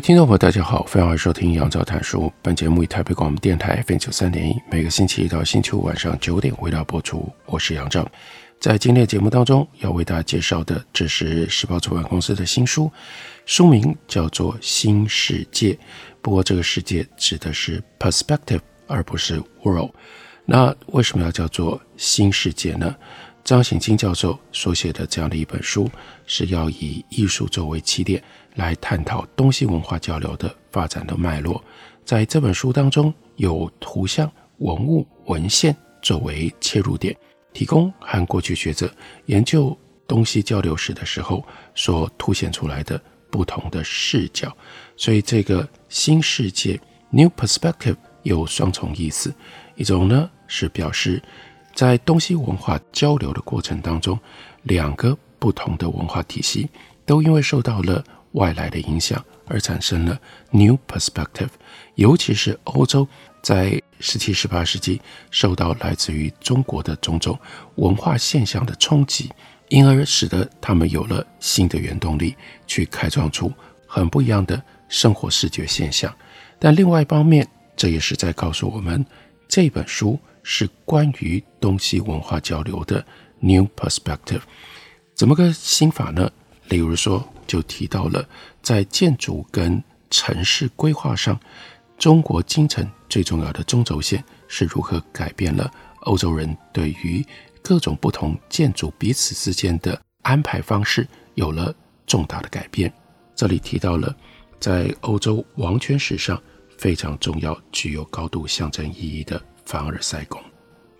听众朋友，大家好，欢迎收听杨照谈书。本节目以台北广播电台 FM 九三点一，每个星期一到星期五晚上九点为大家播出。我是杨照，在今天的节目当中要为大家介绍的，这是时报出版公司的新书，书名叫做《新世界》。不过这个世界指的是 perspective，而不是 world。那为什么要叫做新世界呢？张醒金教授所写的这样的一本书，是要以艺术作为起点。来探讨东西文化交流的发展的脉络，在这本书当中，有图像、文物、文献作为切入点，提供和过去学者研究东西交流史的时候所凸显出来的不同的视角。所以，这个新世界 （New Perspective） 有双重意思，一种呢是表示在东西文化交流的过程当中，两个不同的文化体系都因为受到了外来的影响而产生了 new perspective，尤其是欧洲在十七、十八世纪受到来自于中国的种种文化现象的冲击，因而使得他们有了新的原动力去开创出很不一样的生活视觉现象。但另外一方面，这也是在告诉我们，这本书是关于东西文化交流的 new perspective。怎么个新法呢？例如说。就提到了在建筑跟城市规划上，中国京城最重要的中轴线是如何改变了欧洲人对于各种不同建筑彼此之间的安排方式有了重大的改变。这里提到了在欧洲王权史上非常重要、具有高度象征意义的凡尔赛宫。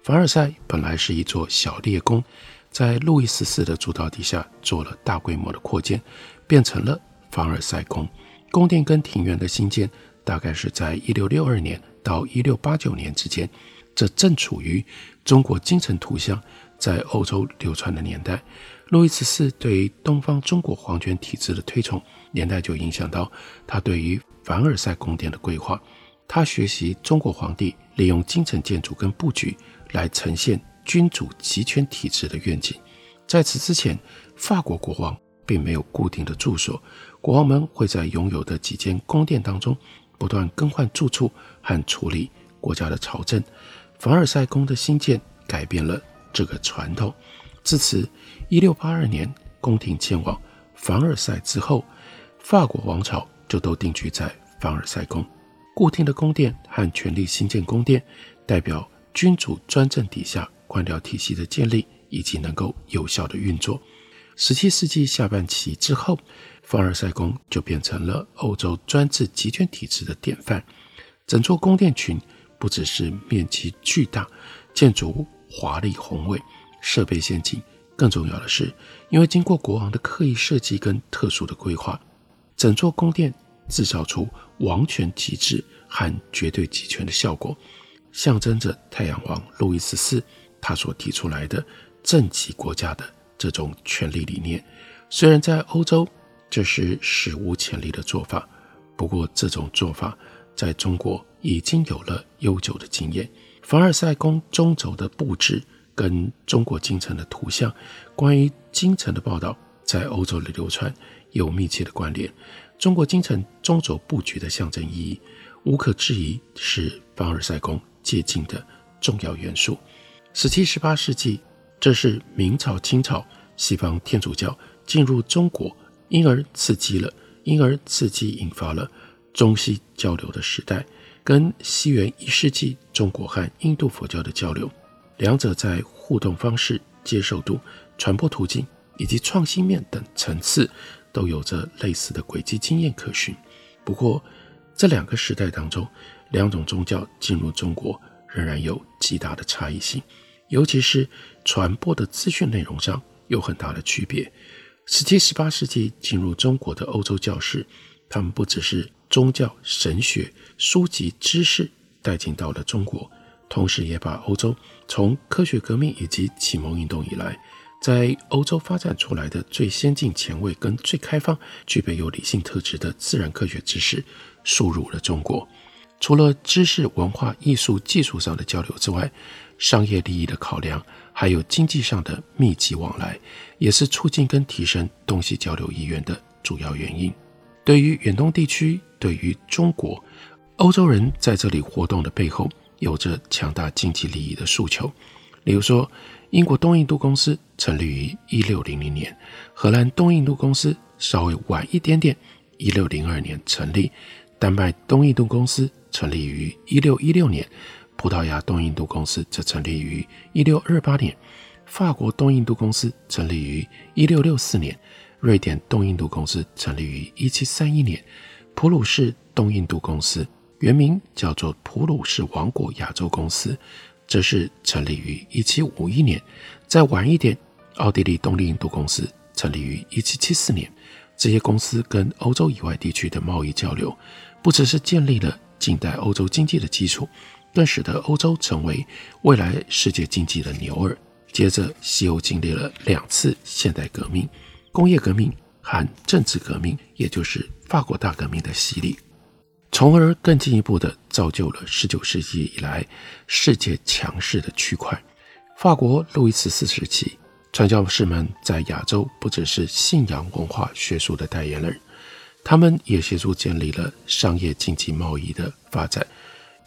凡尔赛本来是一座小猎宫，在路易十四的主导底下做了大规模的扩建。变成了凡尔赛宫，宫殿跟庭园的兴建大概是在一六六二年到一六八九年之间，这正处于中国京城图像在欧洲流传的年代。路易十四对东方中国皇权体制的推崇，年代就影响到他对于凡尔赛宫殿的规划。他学习中国皇帝利用京城建筑跟布局来呈现君主集权体制的愿景。在此之前，法国国王。并没有固定的住所，国王们会在拥有的几间宫殿当中不断更换住处和处理国家的朝政。凡尔赛宫的兴建改变了这个传统。自此，一六八二年宫廷迁往凡尔赛之后，法国王朝就都定居在凡尔赛宫。固定的宫殿和权力新建宫殿，代表君主专政底下官僚体系的建立以及能够有效的运作。十七世纪下半期之后，凡尔赛宫就变成了欧洲专制集权体制的典范。整座宫殿群不只是面积巨大、建筑华丽宏伟、设备先进，更重要的是，因为经过国王的刻意设计跟特殊的规划，整座宫殿制造出王权极致和绝对集权的效果，象征着太阳王路易十四他所提出来的政极国家的。这种权力理念，虽然在欧洲这是史无前例的做法，不过这种做法在中国已经有了悠久的经验。凡尔赛宫中轴的布置跟中国京城的图像，关于京城的报道在欧洲的流传有密切的关联。中国京城中轴布局的象征意义，无可置疑是凡尔赛宫借鉴的重要元素。十七、十八世纪。这是明朝、清朝西方天主教进入中国，因而刺激了，因而刺激引发了中西交流的时代。跟西元一世纪中国和印度佛教的交流，两者在互动方式、接受度、传播途径以及创新面等层次都有着类似的轨迹经验可循。不过，这两个时代当中，两种宗教进入中国仍然有极大的差异性。尤其是传播的资讯内容上有很大的区别。十七、十八世纪进入中国的欧洲教士，他们不只是宗教、神学、书籍、知识带进到了中国，同时也把欧洲从科学革命以及启蒙运动以来，在欧洲发展出来的最先进、前卫跟最开放、具备有理性特质的自然科学知识输入了中国。除了知识、文化、艺术、技术上的交流之外，商业利益的考量，还有经济上的密集往来，也是促进跟提升东西交流意愿的主要原因。对于远东地区，对于中国，欧洲人在这里活动的背后，有着强大经济利益的诉求。例如说，英国东印度公司成立于一六零零年，荷兰东印度公司稍微晚一点点，一六零二年成立，丹麦东印度公司成立于一六一六年。葡萄牙东印度公司则成立于一六二八年，法国东印度公司成立于一六六四年，瑞典东印度公司成立于一七三一年，普鲁士东印度公司原名叫做普鲁士王国亚洲公司，则是成立于一七五一年。再晚一点，奥地利东印度公司成立于一七七四年。这些公司跟欧洲以外地区的贸易交流，不只是建立了近代欧洲经济的基础。更使得欧洲成为未来世界经济的牛耳。接着，西欧经历了两次现代革命、工业革命和政治革命，也就是法国大革命的洗礼，从而更进一步的造就了19世纪以来世界强势的区块。法国路易十四时期，传教士们在亚洲不只是信仰、文化、学术的代言人，他们也协助建立了商业、经济、贸易的发展。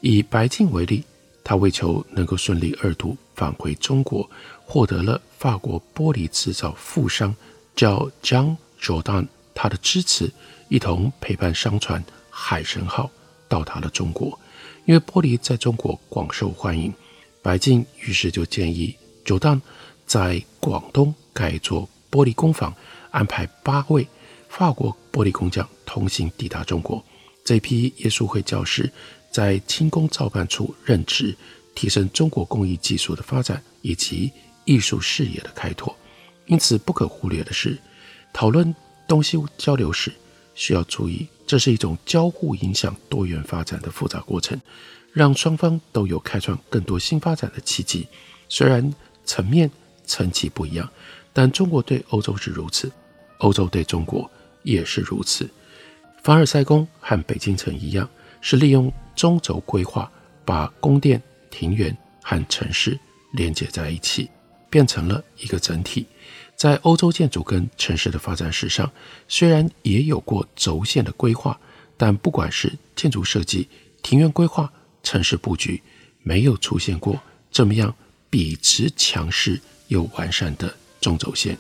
以白净为例，他为求能够顺利二度返回中国，获得了法国玻璃制造富商叫 Jean Jordan 他的支持，一同陪伴商船海神号到达了中国。因为玻璃在中国广受欢迎，白净于是就建议 Jordan 在广东盖一座玻璃工坊，安排八位法国玻璃工匠同行抵达中国。这批耶稣会教士。在清宫造办处任职，提升中国工艺技术的发展以及艺术视野的开拓。因此，不可忽略的是，讨论东西交流时需要注意，这是一种交互影响、多元发展的复杂过程，让双方都有开创更多新发展的契机。虽然层面层级不一样，但中国对欧洲是如此，欧洲对中国也是如此。凡尔赛宫和北京城一样。是利用中轴规划，把宫殿、庭园和城市连接在一起，变成了一个整体。在欧洲建筑跟城市的发展史上，虽然也有过轴线的规划，但不管是建筑设计、庭院规划、城市布局，没有出现过这么样笔直、强势又完善的中轴线。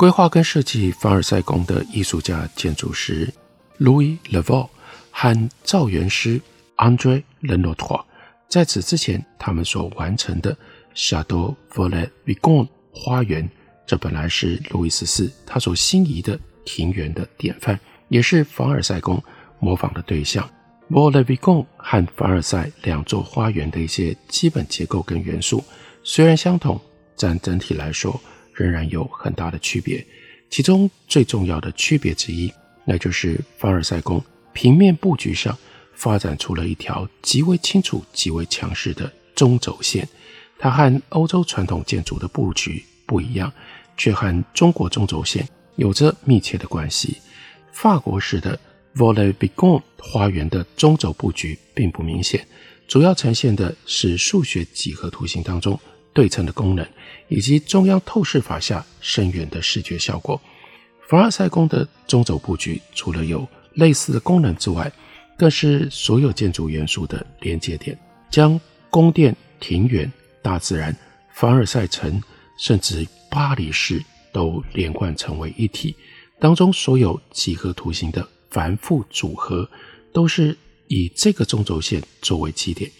规划跟设计凡尔赛宫的艺术家、建筑师 Louis Le Vau 和造园师 André Lenotre，在此之前，他们所完成的 Château Vaux-le-Vicomte 花园，这本来是路易十四他所心仪的庭园的典范，也是凡尔赛宫模仿的对象。Vaux-le-Vicomte 和凡尔赛两座花园的一些基本结构跟元素虽然相同，但整体来说仍然有很大的区别。其中最重要的区别之一，那就是凡尔赛宫。平面布局上发展出了一条极为清楚、极为强势的中轴线，它和欧洲传统建筑的布局不一样，却和中国中轴线有着密切的关系。法国式的 Vaux-le-Vicomte 花园的中轴布局并不明显，主要呈现的是数学几何图形当中对称的功能，以及中央透视法下深远的视觉效果。凡尔赛宫的中轴布局除了有类似的功能之外，更是所有建筑元素的连接点，将宫殿、庭园、大自然、凡尔赛城，甚至巴黎市都连贯成为一体。当中所有几何图形的繁复组合，都是以这个中轴线作为基点。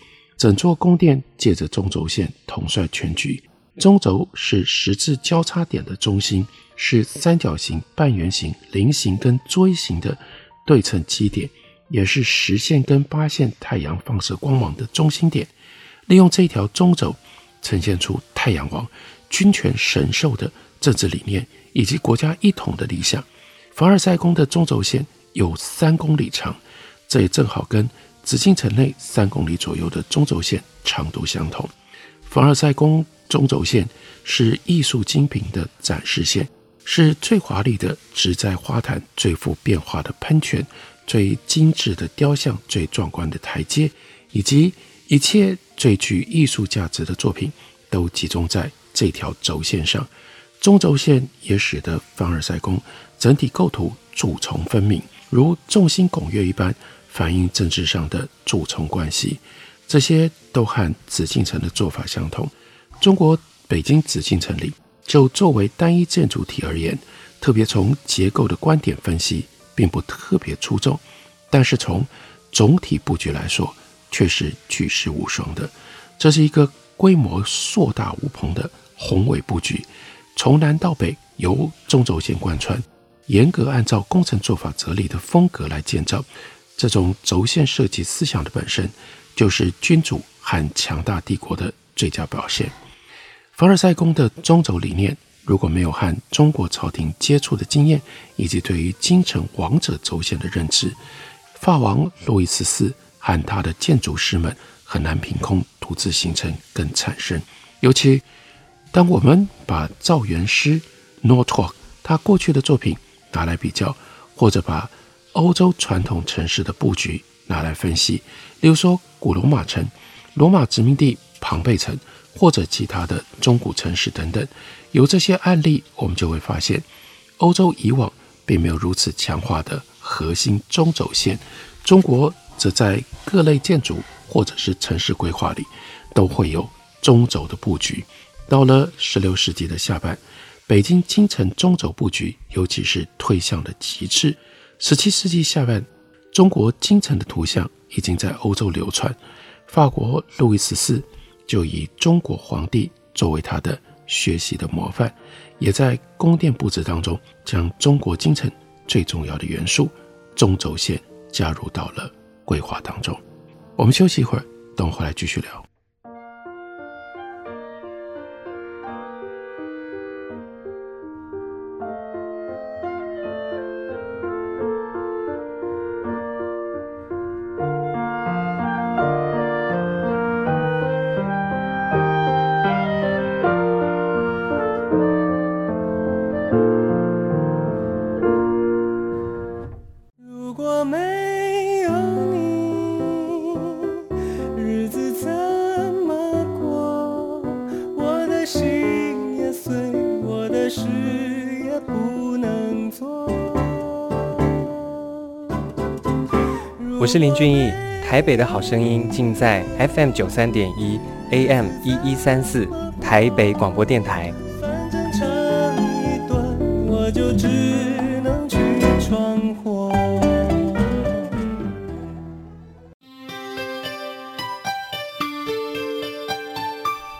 整座宫殿借着中轴线统帅全局，中轴是十字交叉点的中心，是三角形、半圆形、菱形跟锥形的。对称基点，也是实线跟八线太阳放射光芒的中心点。利用这条中轴，呈现出太阳王君权神授的政治理念以及国家一统的理想。凡尔赛宫的中轴线有三公里长，这也正好跟紫禁城内三公里左右的中轴线长度相同。凡尔赛宫中轴线是艺术精品的展示线，是最华丽的植栽花坛、最富变化的喷泉、最精致的雕像、最壮观的台阶，以及一切最具艺术价值的作品，都集中在这条轴线上。中轴线也使得凡尔赛宫整体构图主从分明，如众星拱月一般，反映政治上的主从关系。这些都和紫禁城的做法相同。中国北京紫禁城里，就作为单一建筑体而言，特别从结构的观点分析，并不特别出众，但是从总体布局来说，却是举世无双的。这是一个规模硕大无朋的宏伟布局，从南到北由中轴线贯穿，严格按照工程做法哲理的风格来建造。这种轴线设计思想的本身，就是君主和强大帝国的最佳表现。凡尔赛宫的中轴理念，如果没有和中国朝廷接触的经验，以及对于京城王者轴线的认知，法王路易十四和他的建筑师们很难凭空独自形成跟产生。尤其当我们把造园师诺托他过去的作品拿来比较，或者把欧洲传统城市的布局拿来分析，例如说。古罗马城、罗马殖民地庞贝城，或者其他的中古城市等等，有这些案例，我们就会发现，欧洲以往并没有如此强化的核心中轴线，中国则在各类建筑或者是城市规划里都会有中轴的布局。到了十六世纪的下半，北京京城中轴布局尤其是推向了极致。十七世纪下半，中国京城的图像。已经在欧洲流传，法国路易十四就以中国皇帝作为他的学习的模范，也在宫殿布置当中将中国京城最重要的元素中轴线加入到了规划当中。我们休息一会儿，等会来继续聊。我是林俊逸，台北的好声音尽在 FM 九三点一 AM 一一三四台北广播电台。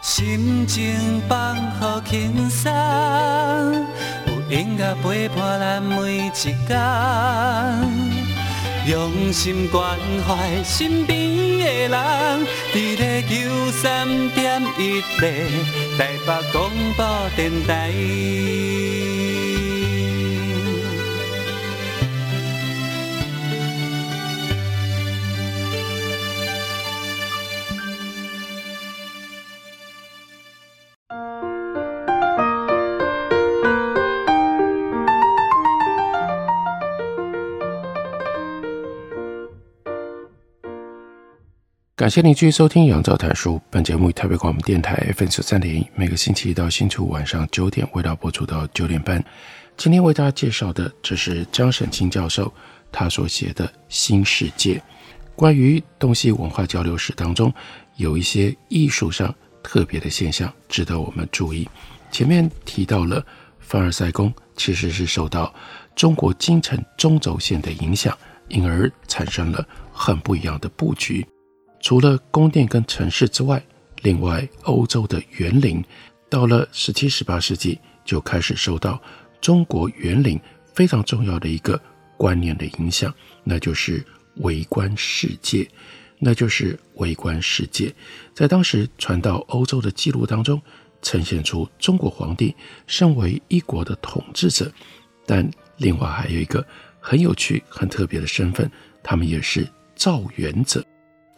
心情放好轻松，有音乐陪伴咱每一天。用心关怀身边的人，伫咧九三点一咧台北广播电台。感谢您继续收听《杨照谈书》。本节目以台北广播电台 F N 九三点一，每个星期一到星期五晚上九点，为大家播出到九点半。今天为大家介绍的，这是张沈清教授他所写的《新世界》，关于东西文化交流史当中有一些艺术上特别的现象，值得我们注意。前面提到了凡尔赛宫，其实是受到中国京城中轴线的影响，因而产生了很不一样的布局。除了宫殿跟城市之外，另外欧洲的园林到了十七、十八世纪就开始受到中国园林非常重要的一个观念的影响，那就是微观世界，那就是微观世界。在当时传到欧洲的记录当中，呈现出中国皇帝身为一国的统治者，但另外还有一个很有趣、很特别的身份，他们也是造园者。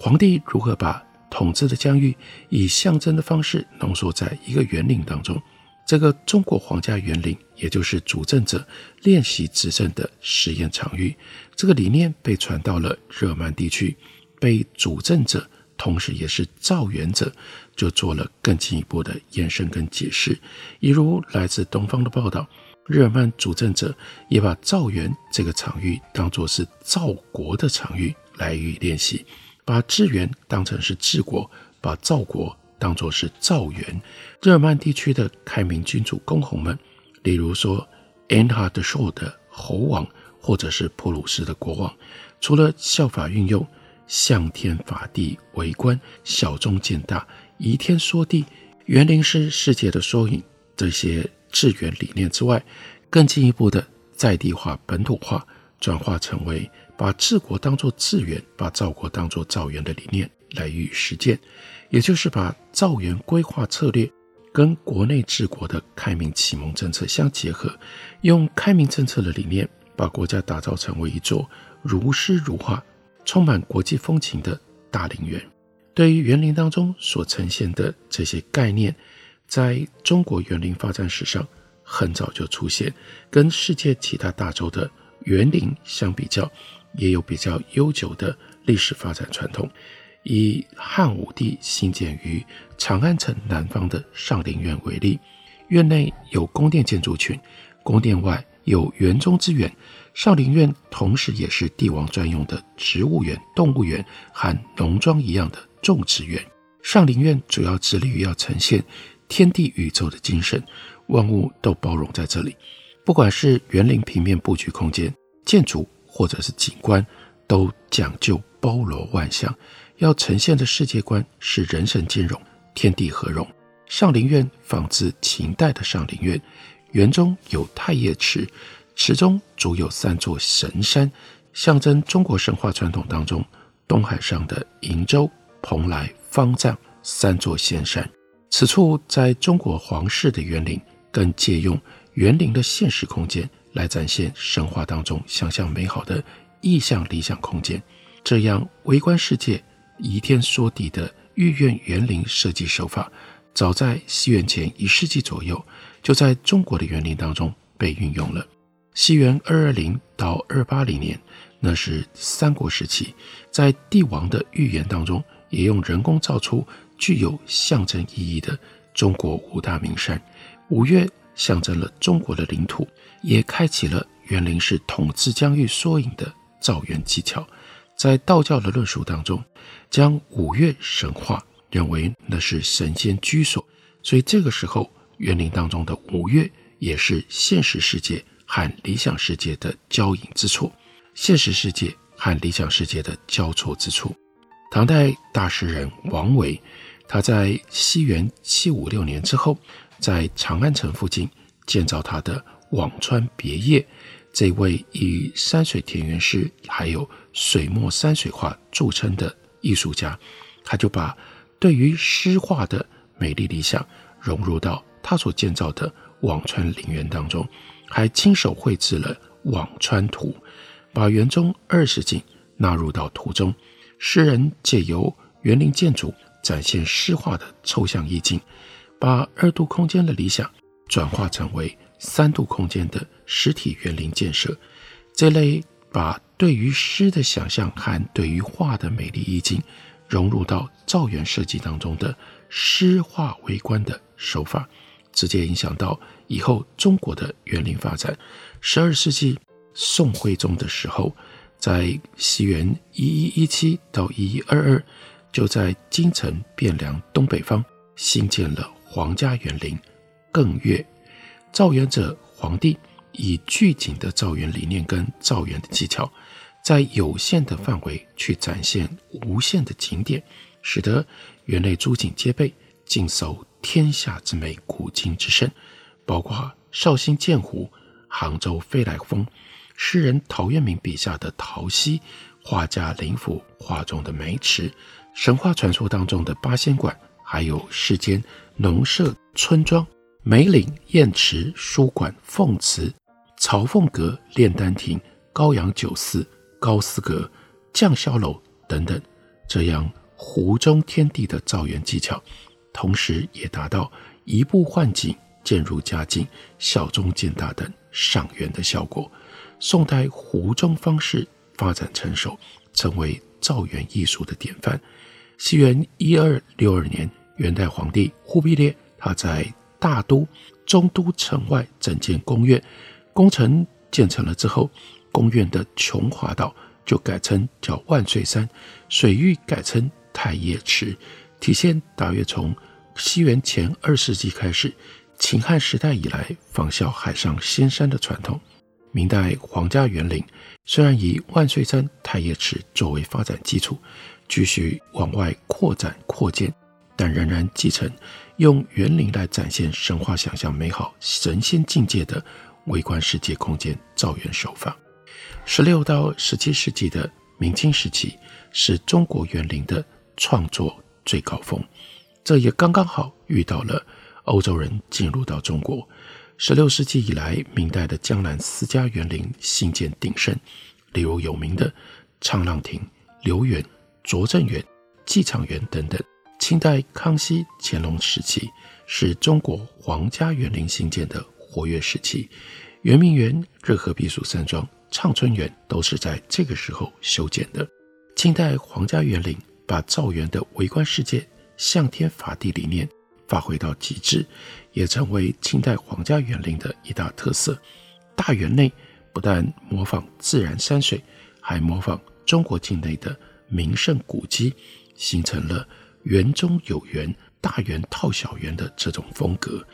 皇帝如何把统治的疆域以象征的方式浓缩在一个园林当中？这个中国皇家园林，也就是主政者练习执政的实验场域。这个理念被传到了日耳曼地区，被主政者，同时也是造园者，就做了更进一步的延伸跟解释。一如来自东方的报道，日耳曼主政者也把造园这个场域当作是造国的场域来予以练习，把治园当成是治国，把赵国当作是造园。日耳曼地区的开明君主公侯们，例如说 Eanhardshor 的侯王，或者是普鲁士的国王，除了效法运用向天法地为官，小中见大，移天缩地，园林是世界的缩影这些治园理念之外，更进一步的在地化、本土化，转化成为把治国当作治园，把造国当作造园的理念来予以实践，也就是把造园规划策略。跟国内治国的开明启蒙政策相结合，用开明政策的理念，把国家打造成为一座如诗如画、充满国际风情的大陵园。对于园林当中所呈现的这些概念，在中国园林发展史上很早就出现，跟世界其他大洲的园林相比较，也有比较悠久的历史发展传统。以汉武帝兴建于长安城南方的上林苑为例，院内有宫殿建筑群，宫殿外有园中之园。上林苑同时也是帝王专用的植物园、动物园和农庄一样的种植园。上林苑主要致力于要呈现天地宇宙的精神，万物都包容在这里。不管是园林平面布局空间、建筑或者是景观，都讲究包罗万象。要呈现的世界观是人神兼容、天地合融。上林苑仿自秦代的上林苑，园中有太液池，池中足有三座神山，象征中国神话传统当中东海上的瀛洲、蓬莱、方丈三座仙山。此处在中国皇室的园林，更借用园林的现实空间来展现神话当中想象美好的意象理想空间，这样微观世界。移天缩地的御苑园林设计手法，早在西元前一世纪左右，就在中国的园林当中被运用了。西元二二零到二八零年，那是三国时期，在帝王的御园当中，也用人工造出具有象征意义的中国五大名山。五岳象征了中国的领土，也开启了园林是统治疆域缩影的造园技巧。在道教的论述当中，将五岳神化，认为那是神仙居所，所以这个时候园林当中的五岳也是现实世界和理想世界的交影之处，现实世界和理想世界的交错之处。唐代大诗人王维，他在西元七五六年之后，在长安城附近建造他的辋川别业。这位以山水田园诗还有水墨山水画著称的艺术家，他就把对于诗画的美丽理想融入到他所建造的辋川陵园当中，还亲手绘制了《辋川图》，把园中二十景纳入到图中。诗人借由园林建筑展现诗画的抽象意境，把二度空间的理想转化成为三度空间的实体园林建设，这类把对于诗的想象和对于画的美丽意境融入到造园设计当中的诗画为观的手法，直接影响到以后中国的园林发展。十二世纪宋徽宗的时候，在西元一一一七到一一二二，就在京城汴梁东北方兴建了皇家园林艮岳。造园者皇帝以具体的造园理念跟造园的技巧，在有限的范围去展现无限的景点，使得园内诸景皆备，尽收天下之美，古今之胜。包括绍兴建湖、杭州飞来峰、诗人陶渊明笔下的陶溪、画家林甫画中的梅池、神话传说当中的八仙馆，还有世间农舍、村庄、梅岭、砚池、书馆、凤祠、朝凤阁、炼丹亭、高阳酒肆、高司阁、将校楼等等，这样湖中天地的造园技巧，同时也达到移步换景、渐入佳境、小中见大等赏园的效果。宋代湖中方式发展成熟，成为造园艺术的典范。西元一二六二年，元代皇帝忽必烈他在大都、中都城外整建宫苑，工程建成了之后，宫苑的琼华道就改称叫万岁山，水域改称太液池，体现大约从西元前二世纪开始，秦汉时代以来仿效海上仙山的传统。明代皇家园林虽然以万岁山、太液池作为发展基础，继续往外扩展扩建，但仍然继承用园林来展现神话想象美好神仙境界的微观世界空间造园手法。十六到十七世纪的明清时期是中国园林的创作最高峰，这也刚刚好遇到了欧洲人进入到中国。十六世纪以来，明代的江南私家园林兴建鼎盛，例如有名的沧浪亭、留园。拙政园、寄场园等等。清代康熙、乾隆时期是中国皇家园林兴建的活跃时期，圆明园、热河避暑山庄、畅春园都是在这个时候修建的。清代皇家园林把造园的微观世界、向天法地理念发挥到极致，也成为清代皇家园林的一大特色。大园内不但模仿自然山水，还模仿中国境内的。名胜古迹形成了园中有园、大园套小园的这种风格。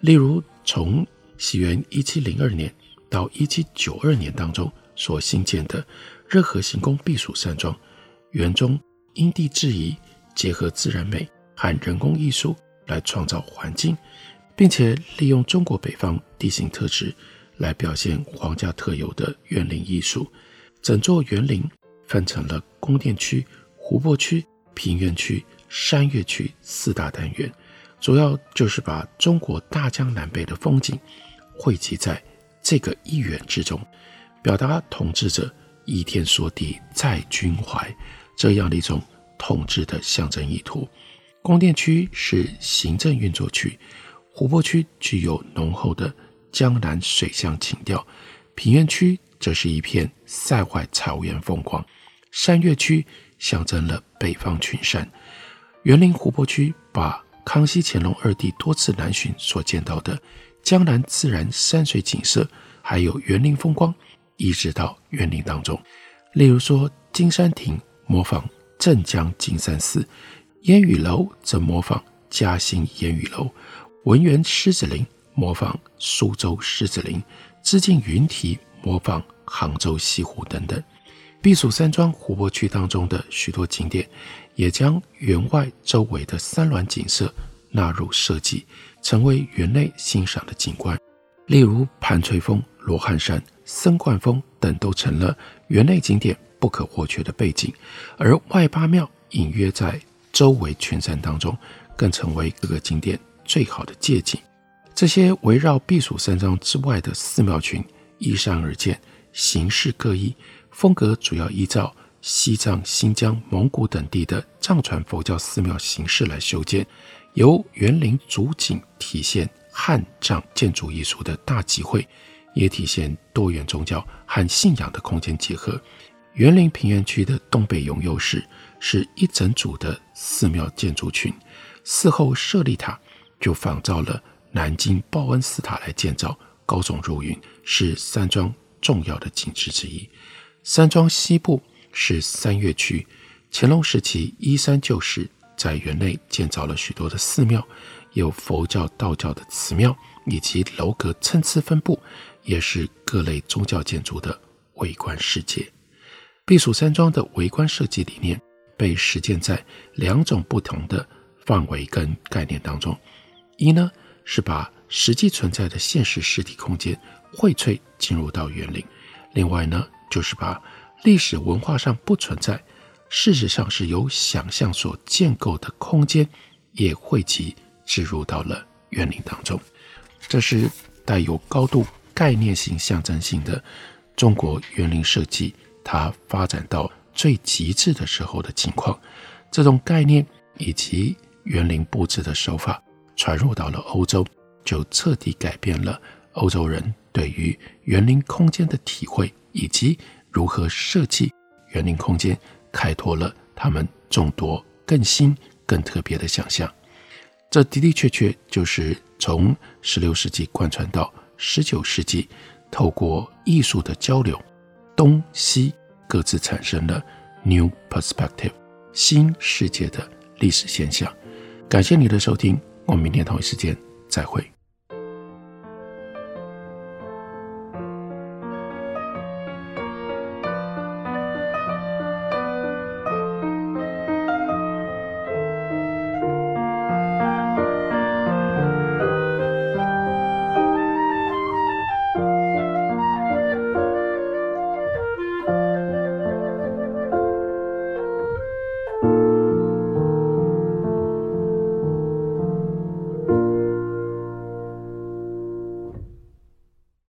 例如，从西元一七零二年到一七九二年当中所兴建的热河行宫避暑山庄，园中因地制宜，结合自然美和人工艺术来创造环境，并且利用中国北方地形特质来表现皇家特有的园林艺术。整座园林。分成了宫殿区、湖泊区、平原区、山岳区四大单元，主要就是把中国大江南北的风景汇集在这个一园之中，表达统治者依天说地在君怀这样的一种统治的象征意图。宫殿区是行政运作区，湖泊区具有浓厚的江南水乡情调，平原区则是一片塞外草原风光。山岳区象征了北方群山，园林湖泊区把康熙、乾隆二帝多次南巡所见到的江南自然山水景色，还有园林风光移植到园林当中。例如说，金山亭模仿镇江金山寺，烟雨楼则模仿嘉兴烟雨楼，文园狮子林模仿苏州狮子林，致敬云梯模仿杭州西湖等等。避暑山庄湖泊区当中的许多景点，也将园外周围的山峦景色纳入设计，成为园内欣赏的景观。例如盘垂峰、罗汉山、僧冠峰等，都成了园内景点不可或缺的背景。而外八庙隐约在周围群山当中，更成为各个景点最好的借景。这些围绕避暑山庄之外的寺庙群，依山而建，形式各异。风格主要依照西藏、新疆、蒙古等地的藏传佛教寺庙形式来修建，由园林主景体现汉藏建筑艺术的大集会，也体现多元宗教和信仰的空间结合。园林平原区的东北永佑寺是一整组的寺庙建筑群，寺后舍利塔就仿照了南京报恩寺塔来建造，高耸入云，是山庄重要的景致之一。山庄西部是三月区，乾隆时期依山就势，在园内建造了许多的寺庙，有佛教、道教的祠庙，以及楼阁参差分布，也是各类宗教建筑的微观世界。避暑山庄的微观设计理念被实践在两种不同的范围跟概念当中：一呢是把实际存在的现实实体空间荟萃进入到园林；另外呢。就是把历史文化上不存在，事实上是由想象所建构的空间也汇集置入到了园林当中。这是带有高度概念性、象征性的中国园林设计，它发展到最极致的时候的情况。这种概念以及园林布置的手法传入到了欧洲，就彻底改变了欧洲人对于园林空间的体会，以及如何设计园林空间，开拓了他们众多更新、更特别的想象。这的的确确就是从十六世纪贯穿到十九世纪，透过艺术的交流，东西各自产生了 new perspective 新世界的历史现象。感谢你的收听，我们明天同一时间再会。